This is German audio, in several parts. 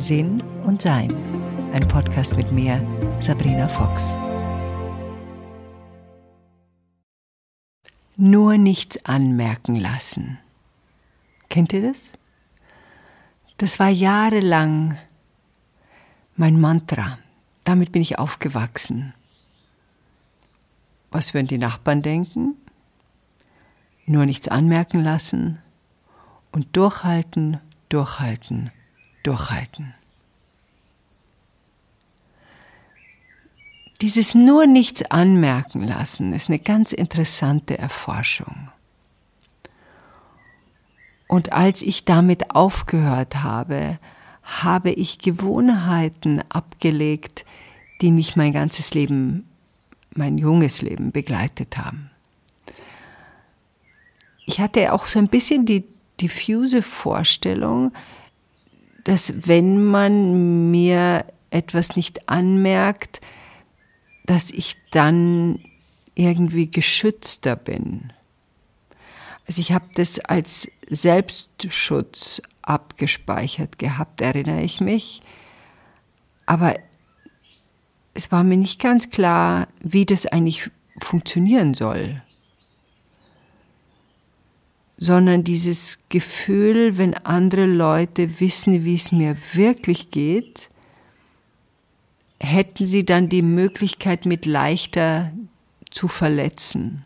Sinn und Sein. Ein Podcast mit mir, Sabrina Fox. Nur nichts anmerken lassen. Kennt ihr das? Das war jahrelang mein Mantra. Damit bin ich aufgewachsen. Was würden die Nachbarn denken? Nur nichts anmerken lassen und durchhalten, durchhalten, durchhalten. Dieses nur nichts anmerken lassen ist eine ganz interessante Erforschung. Und als ich damit aufgehört habe, habe ich Gewohnheiten abgelegt, die mich mein ganzes Leben, mein junges Leben begleitet haben. Ich hatte auch so ein bisschen die diffuse Vorstellung, dass wenn man mir etwas nicht anmerkt, dass ich dann irgendwie geschützter bin. Also ich habe das als Selbstschutz abgespeichert gehabt, erinnere ich mich. Aber es war mir nicht ganz klar, wie das eigentlich funktionieren soll. Sondern dieses Gefühl, wenn andere Leute wissen, wie es mir wirklich geht, hätten sie dann die Möglichkeit, mit leichter zu verletzen.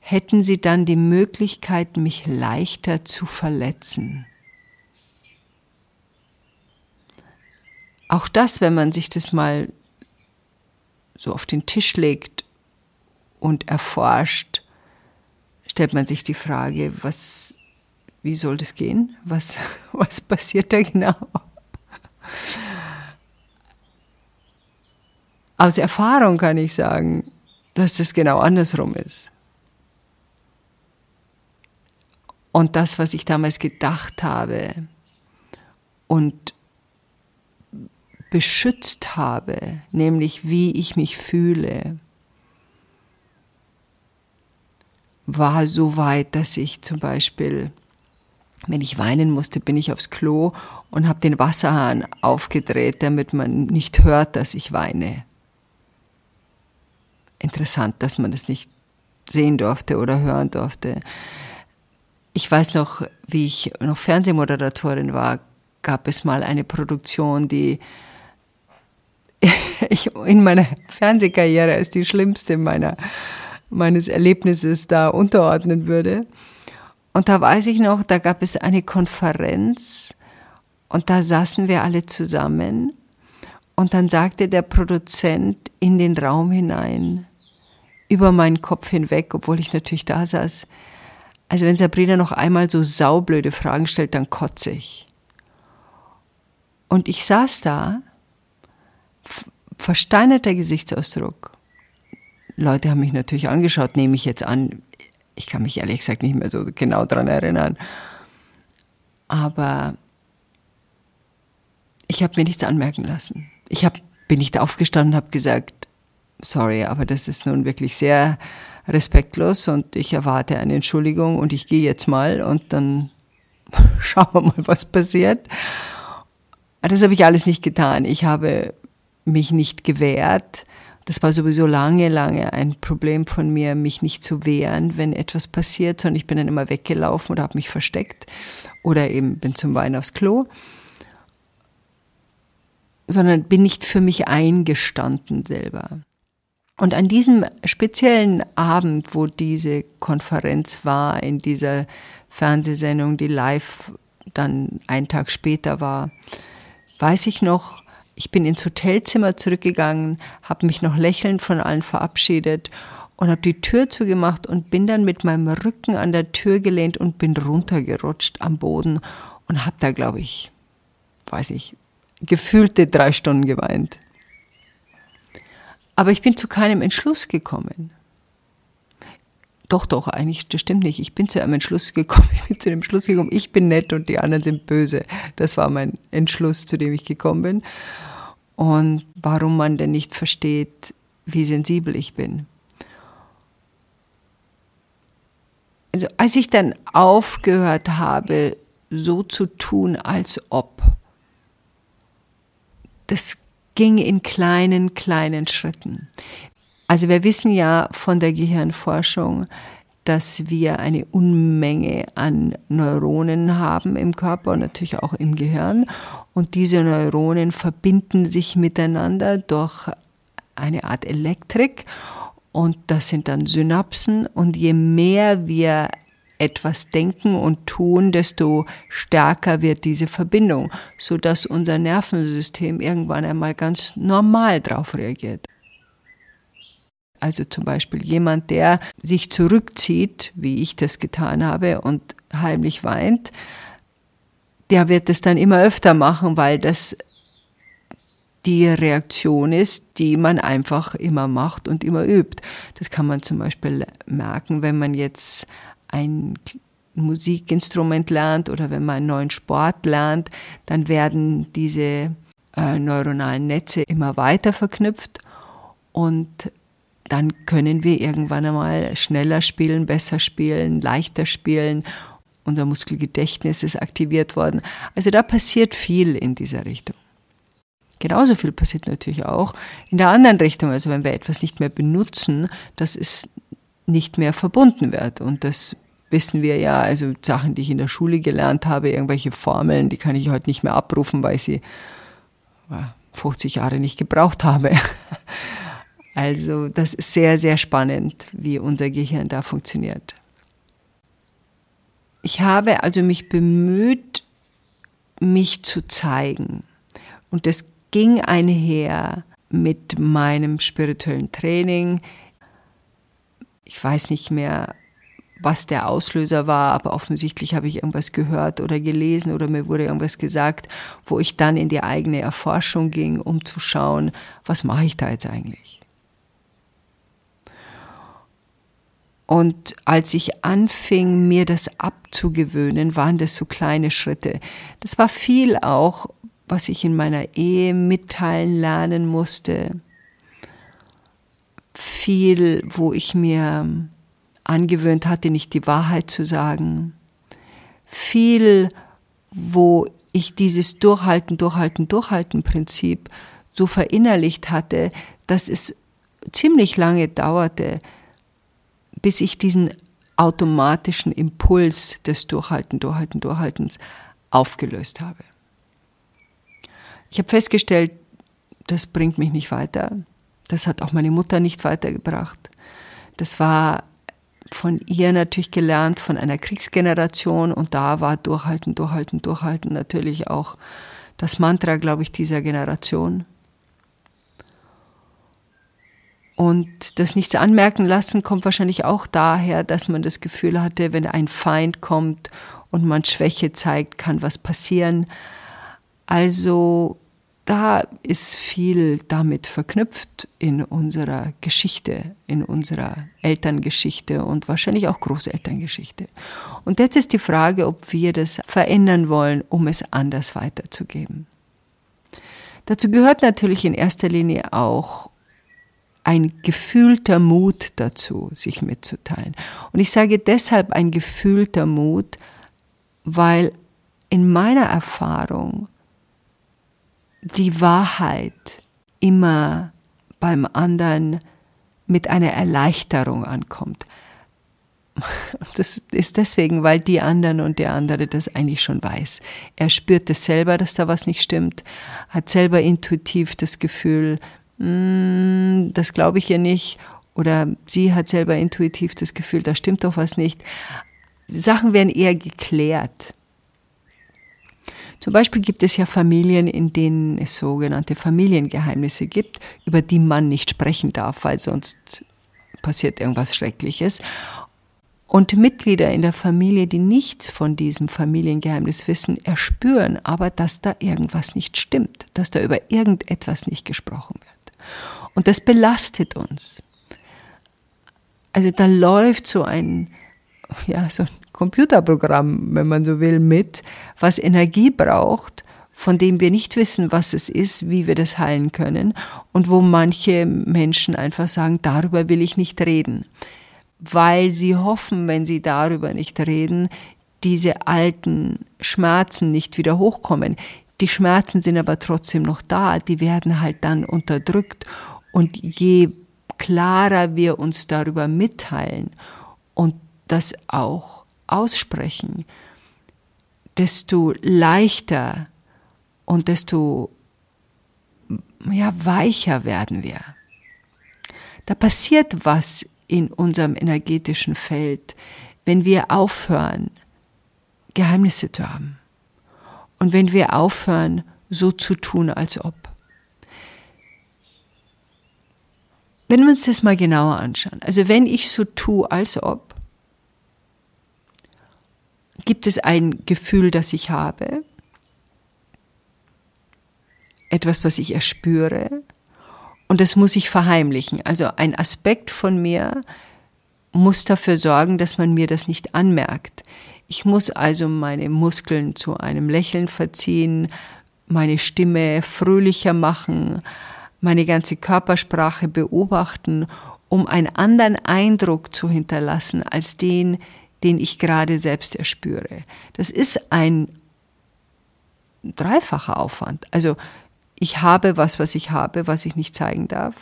Hätten sie dann die Möglichkeit, mich leichter zu verletzen. Auch das, wenn man sich das mal so auf den Tisch legt und erforscht, stellt man sich die Frage, was, wie soll das gehen? Was, was passiert da genau? Aus Erfahrung kann ich sagen, dass das genau andersrum ist. Und das, was ich damals gedacht habe und beschützt habe, nämlich wie ich mich fühle, war so weit, dass ich zum Beispiel, wenn ich weinen musste, bin ich aufs Klo und habe den Wasserhahn aufgedreht, damit man nicht hört, dass ich weine. Interessant, dass man das nicht sehen durfte oder hören durfte. Ich weiß noch, wie ich noch Fernsehmoderatorin war, gab es mal eine Produktion, die ich in meiner Fernsehkarriere als die schlimmste meiner, meines Erlebnisses da unterordnen würde. Und da weiß ich noch, da gab es eine Konferenz und da saßen wir alle zusammen und dann sagte der Produzent in den Raum hinein, über meinen Kopf hinweg, obwohl ich natürlich da saß, also wenn Sabrina noch einmal so saublöde Fragen stellt, dann kotze ich. Und ich saß da versteinerter Gesichtsausdruck. Leute haben mich natürlich angeschaut, nehme ich jetzt an. Ich kann mich ehrlich gesagt nicht mehr so genau daran erinnern. Aber ich habe mir nichts anmerken lassen. Ich hab, bin nicht aufgestanden und habe gesagt, sorry, aber das ist nun wirklich sehr respektlos und ich erwarte eine Entschuldigung und ich gehe jetzt mal und dann schauen wir mal, was passiert. Das habe ich alles nicht getan. Ich habe mich nicht gewehrt. Das war sowieso lange, lange ein Problem von mir, mich nicht zu wehren, wenn etwas passiert, sondern ich bin dann immer weggelaufen oder habe mich versteckt oder eben bin zum Wein aufs Klo, sondern bin nicht für mich eingestanden selber. Und an diesem speziellen Abend, wo diese Konferenz war, in dieser Fernsehsendung, die live dann einen Tag später war, weiß ich noch, ich bin ins Hotelzimmer zurückgegangen, habe mich noch lächelnd von allen verabschiedet und habe die Tür zugemacht und bin dann mit meinem Rücken an der Tür gelehnt und bin runtergerutscht am Boden und habe da, glaube ich, weiß ich, gefühlte drei Stunden geweint. Aber ich bin zu keinem Entschluss gekommen. Doch, doch, eigentlich, das stimmt nicht. Ich bin zu einem Entschluss gekommen. Ich bin zu dem Entschluss gekommen, ich bin nett und die anderen sind böse. Das war mein Entschluss, zu dem ich gekommen bin. Und warum man denn nicht versteht, wie sensibel ich bin. Also, als ich dann aufgehört habe, so zu tun, als ob, das ging in kleinen, kleinen Schritten. Also wir wissen ja von der Gehirnforschung, dass wir eine Unmenge an Neuronen haben im Körper und natürlich auch im Gehirn. Und diese Neuronen verbinden sich miteinander durch eine Art Elektrik. Und das sind dann Synapsen. Und je mehr wir etwas denken und tun, desto stärker wird diese Verbindung, sodass unser Nervensystem irgendwann einmal ganz normal darauf reagiert. Also zum Beispiel jemand, der sich zurückzieht, wie ich das getan habe, und heimlich weint, der wird es dann immer öfter machen, weil das die Reaktion ist, die man einfach immer macht und immer übt. Das kann man zum Beispiel merken, wenn man jetzt ein Musikinstrument lernt oder wenn man einen neuen Sport lernt, dann werden diese äh, neuronalen Netze immer weiter verknüpft und dann können wir irgendwann einmal schneller spielen, besser spielen, leichter spielen. Unser Muskelgedächtnis ist aktiviert worden. Also da passiert viel in dieser Richtung. Genauso viel passiert natürlich auch in der anderen Richtung. Also wenn wir etwas nicht mehr benutzen, dass es nicht mehr verbunden wird. Und das wissen wir ja. Also Sachen, die ich in der Schule gelernt habe, irgendwelche Formeln, die kann ich heute nicht mehr abrufen, weil ich sie 50 Jahre nicht gebraucht habe. Also das ist sehr, sehr spannend, wie unser Gehirn da funktioniert. Ich habe also mich bemüht, mich zu zeigen. Und das ging einher mit meinem spirituellen Training. Ich weiß nicht mehr, was der Auslöser war, aber offensichtlich habe ich irgendwas gehört oder gelesen oder mir wurde irgendwas gesagt, wo ich dann in die eigene Erforschung ging, um zu schauen, was mache ich da jetzt eigentlich? Und als ich anfing, mir das abzugewöhnen, waren das so kleine Schritte. Das war viel auch, was ich in meiner Ehe mitteilen lernen musste. Viel, wo ich mir angewöhnt hatte, nicht die Wahrheit zu sagen. Viel, wo ich dieses Durchhalten, Durchhalten, Durchhalten Prinzip so verinnerlicht hatte, dass es ziemlich lange dauerte, bis ich diesen automatischen Impuls des Durchhalten, Durchhalten, Durchhaltens aufgelöst habe. Ich habe festgestellt, das bringt mich nicht weiter. Das hat auch meine Mutter nicht weitergebracht. Das war von ihr natürlich gelernt, von einer Kriegsgeneration und da war Durchhalten, Durchhalten, Durchhalten natürlich auch das Mantra, glaube ich, dieser Generation. Und das Nichts anmerken lassen kommt wahrscheinlich auch daher, dass man das Gefühl hatte, wenn ein Feind kommt und man Schwäche zeigt, kann was passieren. Also da ist viel damit verknüpft in unserer Geschichte, in unserer Elterngeschichte und wahrscheinlich auch Großelterngeschichte. Und jetzt ist die Frage, ob wir das verändern wollen, um es anders weiterzugeben. Dazu gehört natürlich in erster Linie auch ein gefühlter Mut dazu, sich mitzuteilen. Und ich sage deshalb ein gefühlter Mut, weil in meiner Erfahrung die Wahrheit immer beim anderen mit einer Erleichterung ankommt. Das ist deswegen, weil die anderen und der andere das eigentlich schon weiß. Er spürt es selber, dass da was nicht stimmt, hat selber intuitiv das Gefühl, das glaube ich ihr nicht. Oder sie hat selber intuitiv das Gefühl, da stimmt doch was nicht. Sachen werden eher geklärt. Zum Beispiel gibt es ja Familien, in denen es sogenannte Familiengeheimnisse gibt, über die man nicht sprechen darf, weil sonst passiert irgendwas Schreckliches. Und Mitglieder in der Familie, die nichts von diesem Familiengeheimnis wissen, erspüren aber, dass da irgendwas nicht stimmt, dass da über irgendetwas nicht gesprochen wird. Und das belastet uns. Also da läuft so ein, ja, so ein Computerprogramm, wenn man so will, mit, was Energie braucht, von dem wir nicht wissen, was es ist, wie wir das heilen können und wo manche Menschen einfach sagen, darüber will ich nicht reden, weil sie hoffen, wenn sie darüber nicht reden, diese alten Schmerzen nicht wieder hochkommen Die Schmerzen sind aber trotzdem noch da, die werden halt dann unterdrückt. Und je klarer wir uns darüber mitteilen und das auch aussprechen, desto leichter und desto ja, weicher werden wir. Da passiert was in unserem energetischen Feld, wenn wir aufhören, Geheimnisse zu haben. Und wenn wir aufhören, so zu tun, als ob. Wenn wir uns das mal genauer anschauen, also wenn ich so tue, als ob, gibt es ein Gefühl, das ich habe, etwas, was ich erspüre, und das muss ich verheimlichen. Also ein Aspekt von mir muss dafür sorgen, dass man mir das nicht anmerkt. Ich muss also meine Muskeln zu einem Lächeln verziehen, meine Stimme fröhlicher machen, meine ganze Körpersprache beobachten, um einen anderen Eindruck zu hinterlassen als den, den ich gerade selbst erspüre. Das ist ein dreifacher Aufwand. Also ich habe was, was ich habe, was ich nicht zeigen darf.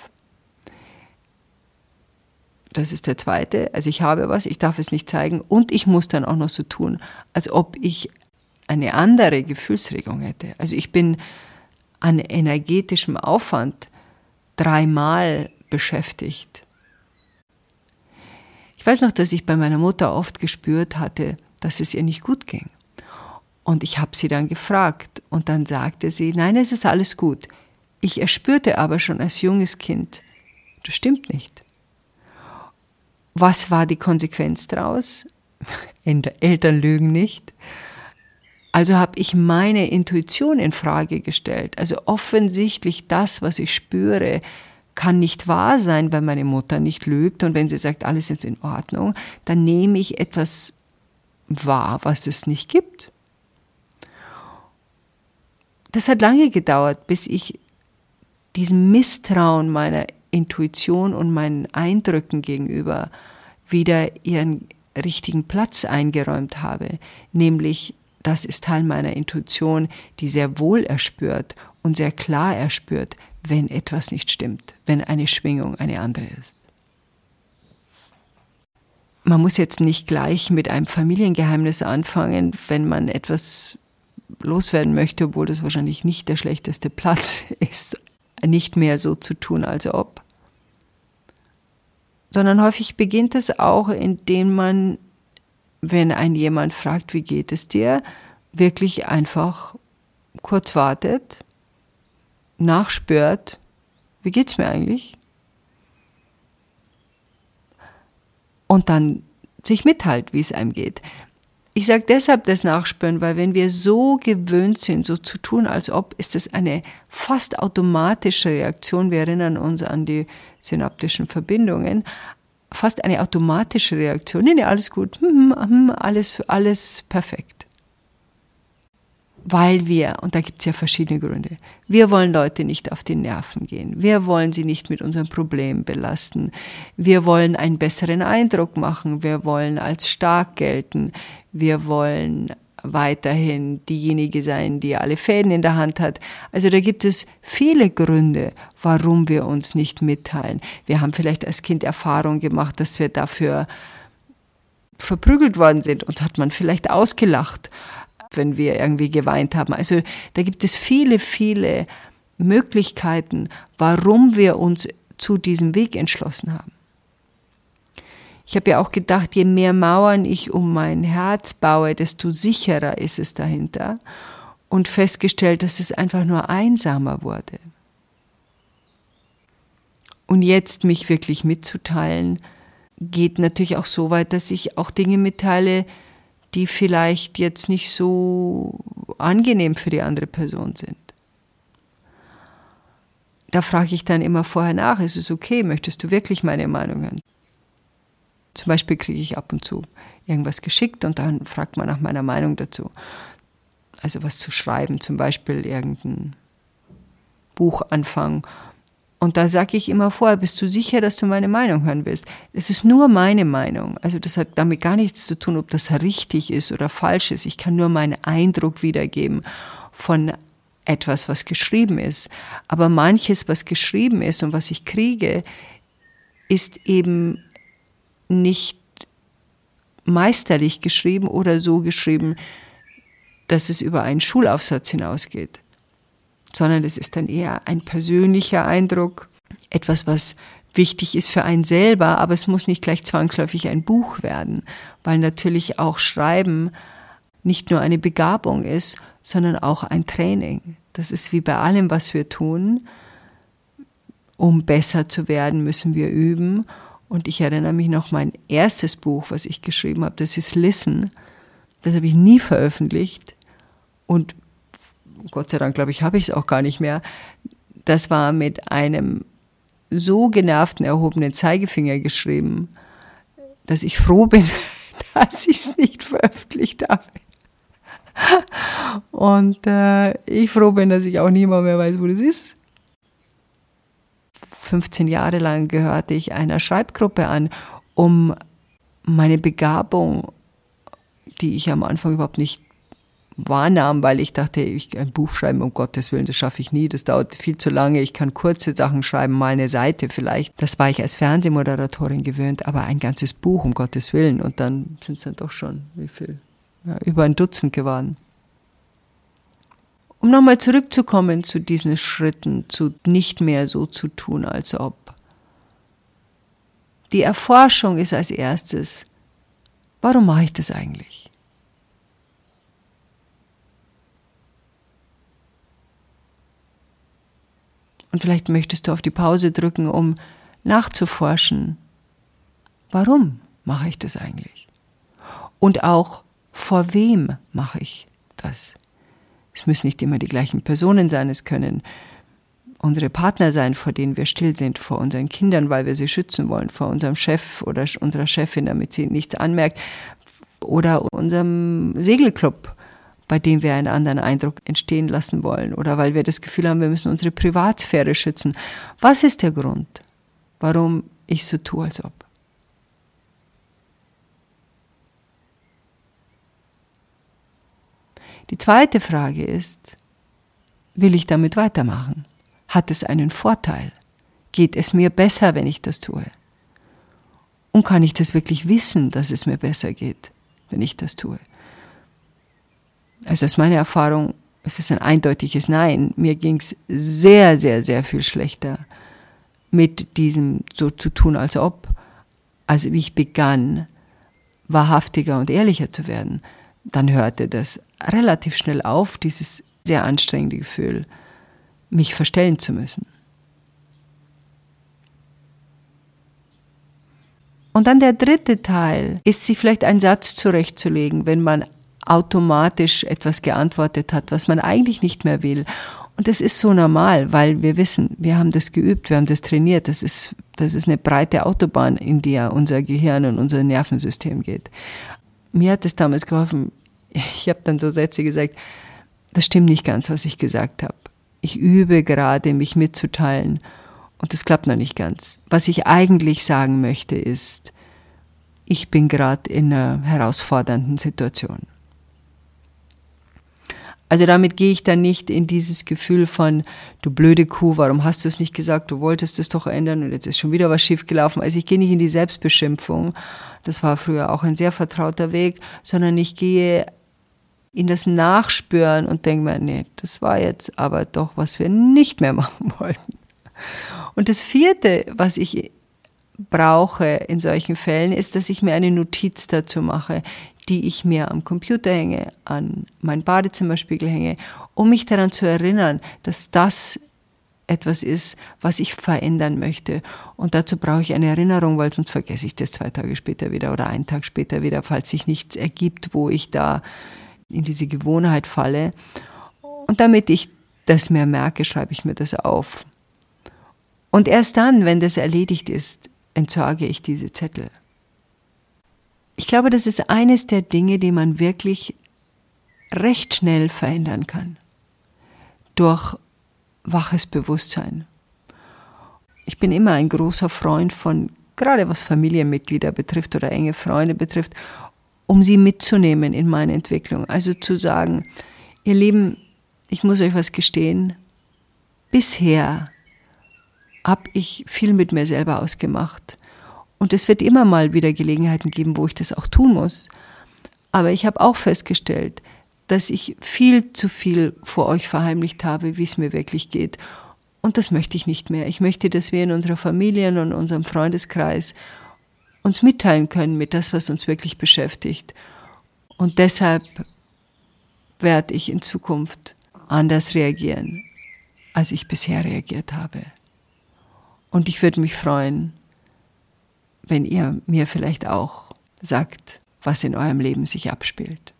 Das ist der zweite. Also ich habe was, ich darf es nicht zeigen und ich muss dann auch noch so tun, als ob ich eine andere Gefühlsregung hätte. Also ich bin an energetischem Aufwand dreimal beschäftigt. Ich weiß noch, dass ich bei meiner Mutter oft gespürt hatte, dass es ihr nicht gut ging. Und ich habe sie dann gefragt und dann sagte sie, nein, es ist alles gut. Ich erspürte aber schon als junges Kind, das stimmt nicht. Was war die Konsequenz daraus? Eltern lügen nicht. Also habe ich meine Intuition in Frage gestellt. Also offensichtlich das, was ich spüre, kann nicht wahr sein, weil meine Mutter nicht lügt und wenn sie sagt, alles ist in Ordnung, dann nehme ich etwas wahr, was es nicht gibt das hat lange gedauert, bis ich diesem Misstrauen meiner Intuition und meinen Eindrücken gegenüber wieder ihren richtigen Platz eingeräumt habe, nämlich das ist Teil meiner Intuition, die sehr wohl erspürt und sehr klar erspürt, wenn etwas nicht stimmt, wenn eine Schwingung eine andere ist. Man muss jetzt nicht gleich mit einem Familiengeheimnis anfangen, wenn man etwas loswerden möchte, obwohl das wahrscheinlich nicht der schlechteste Platz ist, nicht mehr so zu tun, als ob. Sondern häufig beginnt es auch, indem man, wenn ein jemand fragt, wie geht es dir, wirklich einfach kurz wartet, nachspürt, wie geht's mir eigentlich? Und dann sich mitteilt, wie es einem geht. Ich sage deshalb das Nachspüren, weil wenn wir so gewöhnt sind, so zu tun, als ob, ist es eine fast automatische Reaktion. Wir erinnern uns an die synaptischen Verbindungen. Fast eine automatische Reaktion. Nee, nee, alles gut. Hm, hm, hm, alles, alles perfekt weil wir, und da gibt es ja verschiedene Gründe, wir wollen Leute nicht auf die Nerven gehen, wir wollen sie nicht mit unseren Problemen belasten, wir wollen einen besseren Eindruck machen, wir wollen als stark gelten, wir wollen weiterhin diejenige sein, die alle Fäden in der Hand hat. Also da gibt es viele Gründe, warum wir uns nicht mitteilen. Wir haben vielleicht als Kind Erfahrung gemacht, dass wir dafür verprügelt worden sind. Uns hat man vielleicht ausgelacht wenn wir irgendwie geweint haben. Also da gibt es viele, viele Möglichkeiten, warum wir uns zu diesem Weg entschlossen haben. Ich habe ja auch gedacht, je mehr Mauern ich um mein Herz baue, desto sicherer ist es dahinter und festgestellt, dass es einfach nur einsamer wurde. Und jetzt mich wirklich mitzuteilen, geht natürlich auch so weit, dass ich auch Dinge mitteile, die vielleicht jetzt nicht so angenehm für die andere Person sind. Da frage ich dann immer vorher nach, ist es okay, möchtest du wirklich meine Meinung hören? Zum Beispiel kriege ich ab und zu irgendwas geschickt und dann fragt man nach meiner Meinung dazu. Also was zu schreiben, zum Beispiel irgendein Buch anfangen und da sage ich immer vorher, bist du sicher, dass du meine Meinung hören willst? Es ist nur meine Meinung. Also das hat damit gar nichts zu tun, ob das richtig ist oder falsch ist. Ich kann nur meinen Eindruck wiedergeben von etwas, was geschrieben ist. Aber manches, was geschrieben ist und was ich kriege, ist eben nicht meisterlich geschrieben oder so geschrieben, dass es über einen Schulaufsatz hinausgeht, sondern es ist dann eher ein persönlicher Eindruck, etwas, was wichtig ist für einen selber, aber es muss nicht gleich zwangsläufig ein Buch werden, weil natürlich auch Schreiben nicht nur eine Begabung ist, sondern auch ein Training. Das ist wie bei allem, was wir tun. Um besser zu werden, müssen wir üben. Und ich erinnere mich noch, mein erstes Buch, was ich geschrieben habe, das ist Listen. Das habe ich nie veröffentlicht. Und Gott sei Dank, glaube ich, habe ich es auch gar nicht mehr. Das war mit einem so genervten, erhobenen Zeigefinger geschrieben, dass ich froh bin, dass ich es nicht veröffentlicht habe. Und äh, ich froh bin, dass ich auch niemand mehr weiß, wo das ist. 15 Jahre lang gehörte ich einer Schreibgruppe an, um meine Begabung, die ich am Anfang überhaupt nicht wahrnahm, weil ich dachte, ich ein Buch schreiben, um Gottes Willen, das schaffe ich nie, das dauert viel zu lange, ich kann kurze Sachen schreiben, mal eine Seite vielleicht. Das war ich als Fernsehmoderatorin gewöhnt, aber ein ganzes Buch, um Gottes Willen. Und dann sind es dann doch schon, wie viel? Ja, über ein Dutzend geworden. Um nochmal zurückzukommen zu diesen Schritten, zu nicht mehr so zu tun, als ob. Die Erforschung ist als erstes, warum mache ich das eigentlich? Und vielleicht möchtest du auf die Pause drücken, um nachzuforschen, warum mache ich das eigentlich? Und auch, vor wem mache ich das? Es müssen nicht immer die gleichen Personen sein, es können unsere Partner sein, vor denen wir still sind, vor unseren Kindern, weil wir sie schützen wollen, vor unserem Chef oder unserer Chefin, damit sie nichts anmerkt, oder unserem Segelclub, bei dem wir einen anderen Eindruck entstehen lassen wollen oder weil wir das Gefühl haben, wir müssen unsere Privatsphäre schützen. Was ist der Grund, warum ich so tue, als ob? Die zweite Frage ist, will ich damit weitermachen? Hat es einen Vorteil? Geht es mir besser, wenn ich das tue? Und kann ich das wirklich wissen, dass es mir besser geht, wenn ich das tue? also aus meiner Erfahrung, es ist ein eindeutiges Nein. Mir ging es sehr, sehr, sehr viel schlechter mit diesem so zu tun, als ob, als ich begann, wahrhaftiger und ehrlicher zu werden. Dann hörte das relativ schnell auf, dieses sehr anstrengende Gefühl, mich verstellen zu müssen. Und dann der dritte Teil ist, sich vielleicht einen Satz zurechtzulegen, wenn man automatisch etwas geantwortet hat, was man eigentlich nicht mehr will. Und das ist so normal, weil wir wissen, wir haben das geübt, wir haben das trainiert. Das ist, das ist eine breite Autobahn, in der unser Gehirn und unser Nervensystem geht. Mir hat es damals geholfen. Ich habe dann so Sätze gesagt, das stimmt nicht ganz, was ich gesagt habe. Ich übe gerade, mich mitzuteilen. Und das klappt noch nicht ganz. Was ich eigentlich sagen möchte, ist, ich bin gerade in einer herausfordernden Situation. Also damit gehe ich dann nicht in dieses Gefühl von, du blöde Kuh, warum hast du es nicht gesagt, du wolltest es doch ändern und jetzt ist schon wieder was schiefgelaufen. Also ich gehe nicht in die Selbstbeschimpfung, das war früher auch ein sehr vertrauter Weg, sondern ich gehe in das Nachspüren und denke mir, nee, das war jetzt aber doch, was wir nicht mehr machen wollten. Und das vierte, was ich brauche in solchen Fällen, ist, dass ich mir eine Notiz dazu mache die ich mir am Computer hänge, an meinen Badezimmerspiegel hänge, um mich daran zu erinnern, dass das etwas ist, was ich verändern möchte. Und dazu brauche ich eine Erinnerung, weil sonst vergesse ich das zwei Tage später wieder oder einen Tag später wieder, falls sich nichts ergibt, wo ich da in diese Gewohnheit falle. Und damit ich das mehr merke, schreibe ich mir das auf. Und erst dann, wenn das erledigt ist, entsorge ich diese Zettel. Ich glaube, das ist eines der Dinge, die man wirklich recht schnell verändern kann. Durch waches Bewusstsein. Ich bin immer ein großer Freund von, gerade was Familienmitglieder betrifft oder enge Freunde betrifft, um sie mitzunehmen in meine Entwicklung. Also zu sagen, ihr Lieben, ich muss euch was gestehen, bisher habe ich viel mit mir selber ausgemacht. Und es wird immer mal wieder Gelegenheiten geben, wo ich das auch tun muss. Aber ich habe auch festgestellt, dass ich viel zu viel vor euch verheimlicht habe, wie es mir wirklich geht. Und das möchte ich nicht mehr. Ich möchte, dass wir in unserer Familie und unserem Freundeskreis uns mitteilen können mit das, was uns wirklich beschäftigt. Und deshalb werde ich in Zukunft anders reagieren, als ich bisher reagiert habe. Und ich würde mich freuen, wenn ihr mir vielleicht auch sagt, was in eurem Leben sich abspielt.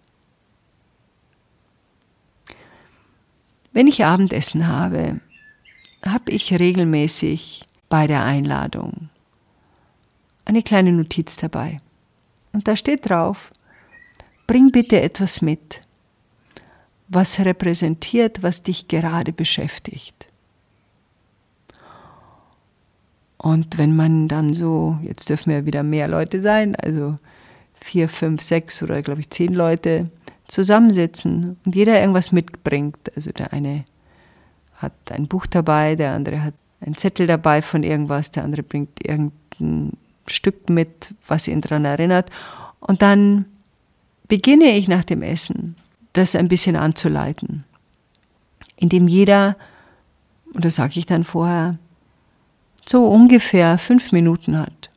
Wenn ich Abendessen habe, habe ich regelmäßig bei der Einladung eine kleine Notiz dabei. Und da steht drauf, bring bitte etwas mit, was repräsentiert, was dich gerade beschäftigt. Und wenn man dann so, jetzt dürfen wir wieder mehr Leute sein, also vier, fünf, sechs oder glaube ich zehn Leute zusammensitzen und jeder irgendwas mitbringt. Also der eine hat ein Buch dabei, der andere hat einen Zettel dabei von irgendwas, der andere bringt irgendein Stück mit, was ihn daran erinnert. Und dann beginne ich nach dem Essen, das ein bisschen anzuleiten, indem jeder, und das sage ich dann vorher, so ungefähr fünf Minuten hat,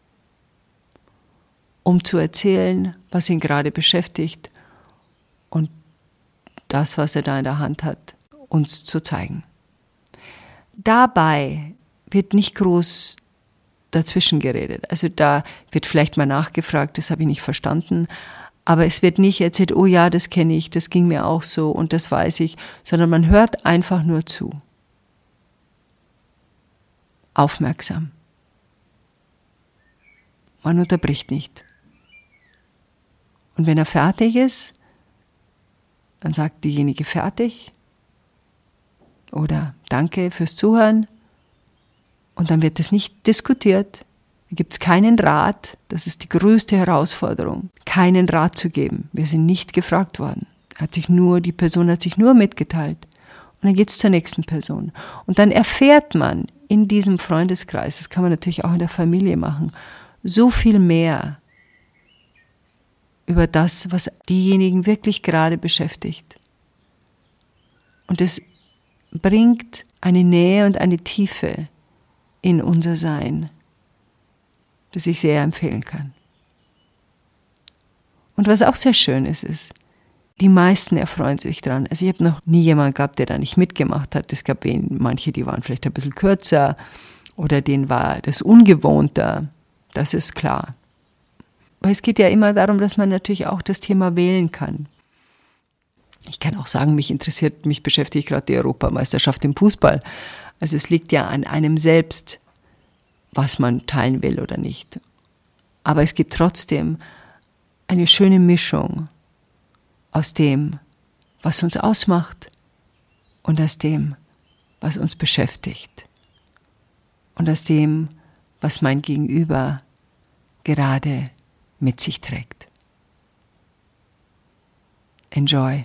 um zu erzählen, was ihn gerade beschäftigt und das, was er da in der Hand hat, uns zu zeigen. Dabei wird nicht groß dazwischen geredet. Also da wird vielleicht mal nachgefragt, das habe ich nicht verstanden, aber es wird nicht erzählt, oh ja, das kenne ich, das ging mir auch so und das weiß ich, sondern man hört einfach nur zu. Aufmerksam. Man unterbricht nicht. Und wenn er fertig ist, dann sagt diejenige fertig oder danke fürs Zuhören und dann wird das nicht diskutiert. Da gibt es keinen Rat. Das ist die größte Herausforderung, keinen Rat zu geben. Wir sind nicht gefragt worden. Hat sich nur, die Person hat sich nur mitgeteilt. Und dann geht es zur nächsten Person. Und dann erfährt man in diesem Freundeskreis, das kann man natürlich auch in der Familie machen, so viel mehr über das, was diejenigen wirklich gerade beschäftigt. Und es bringt eine Nähe und eine Tiefe in unser Sein, das ich sehr empfehlen kann. Und was auch sehr schön ist, ist, die meisten erfreuen sich dran. Also ich habe noch nie jemanden gehabt, der da nicht mitgemacht hat. Es gab wen, manche, die waren vielleicht ein bisschen kürzer oder denen war das ungewohnter. Das ist klar. Aber es geht ja immer darum, dass man natürlich auch das Thema wählen kann. Ich kann auch sagen, mich interessiert, mich beschäftigt gerade die Europameisterschaft im Fußball. Also es liegt ja an einem selbst, was man teilen will oder nicht. Aber es gibt trotzdem eine schöne Mischung aus dem, was uns ausmacht und aus dem, was uns beschäftigt und aus dem, was mein Gegenüber gerade mit sich trägt. Enjoy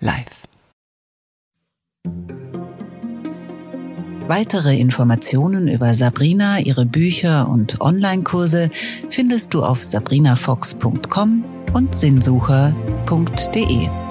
life. Weitere Informationen über Sabrina, ihre Bücher und Online-Kurse findest du auf sabrinafox.com und sinnsucher.de.